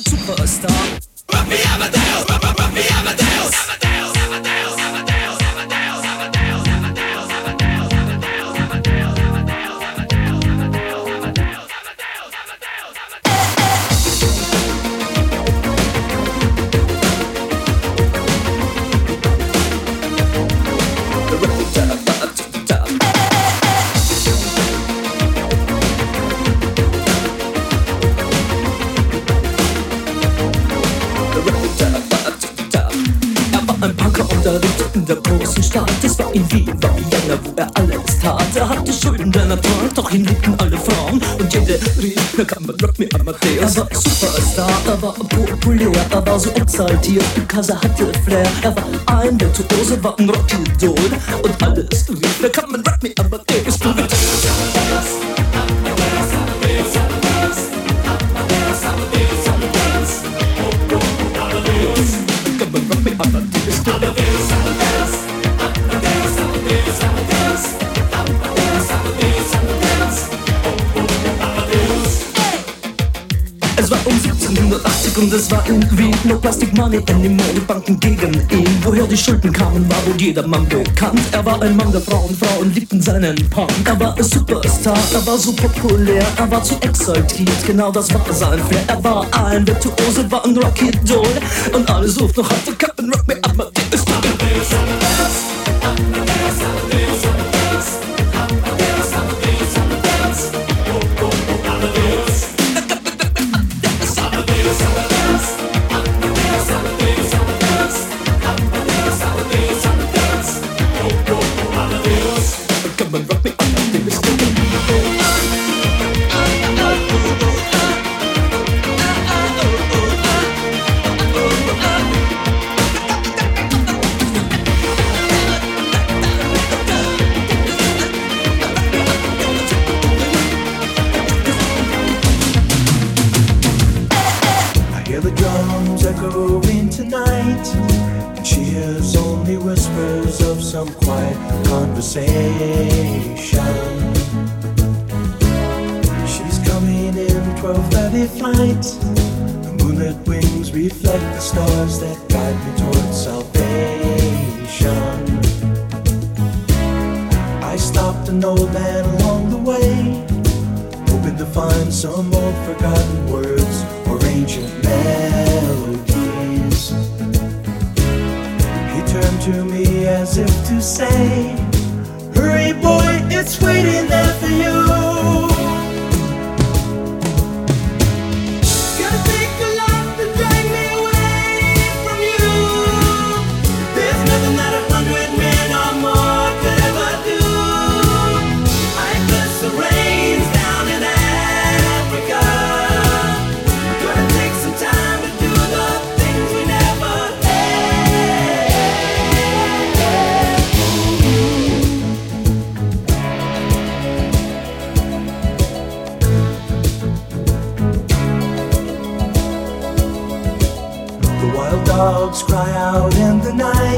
Superstar. Ihn liebten alle Frauen. Und jede rief, na kann man Rock me Amadeus. Er war Superstar, er war populär, er war so exaltiert, because er hatte Flair. Er war ein Virtuose, war ein Rockidol. Und alles rief, na kann man war irgendwie no Plastic Money anymore. Die Banken gegen ihn. Woher die Schulden kamen, war wohl jedermann bekannt. Er war ein Mann der Frauen, Frauen liebten seinen Punk. Er war ein Superstar, er war so populär, er war zu exaltiert. Genau das war sein Flair. Er war ein Virtuose, war ein Rocky Doll. Und alle suchten noch heute Captain Rock me up, my paresseuse, She's coming in 12:30 flight. The moonlit wings reflect the stars that guide me towards salvation. I stopped an old man along the way, hoping to find some old forgotten words or ancient melodies. He turned to me as if to say Hurry, boy, it's waiting there for you.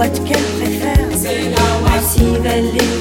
Watt qu'elle préfère. C'est la Watt.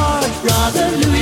Heart, brother Louis.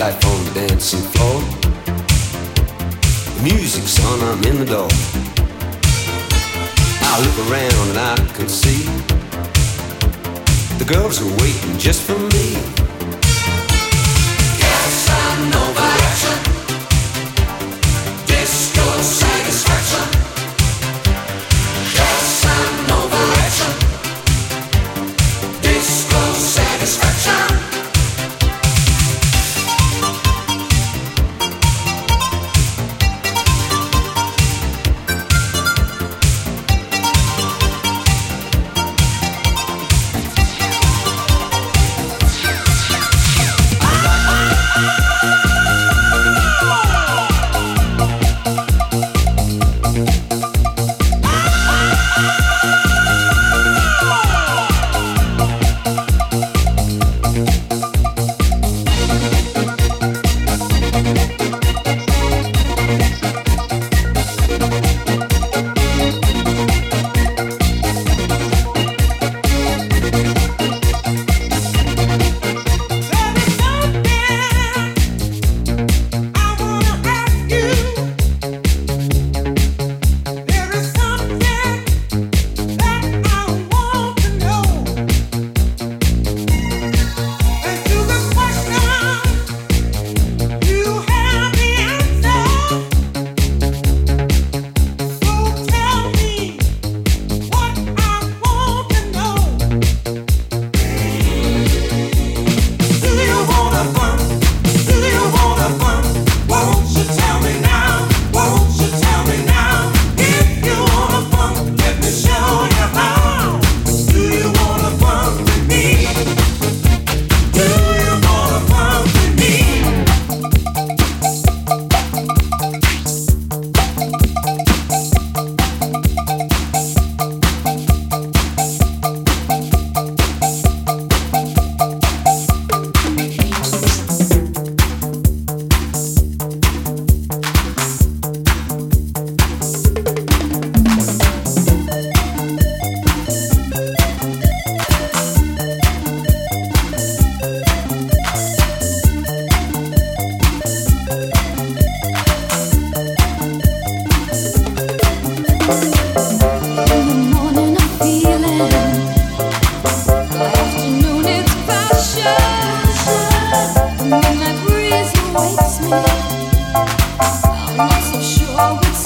Dancing floor. The music's on, I'm in the door. I look around and I can see the girls are waiting just for me. Yes, I know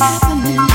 make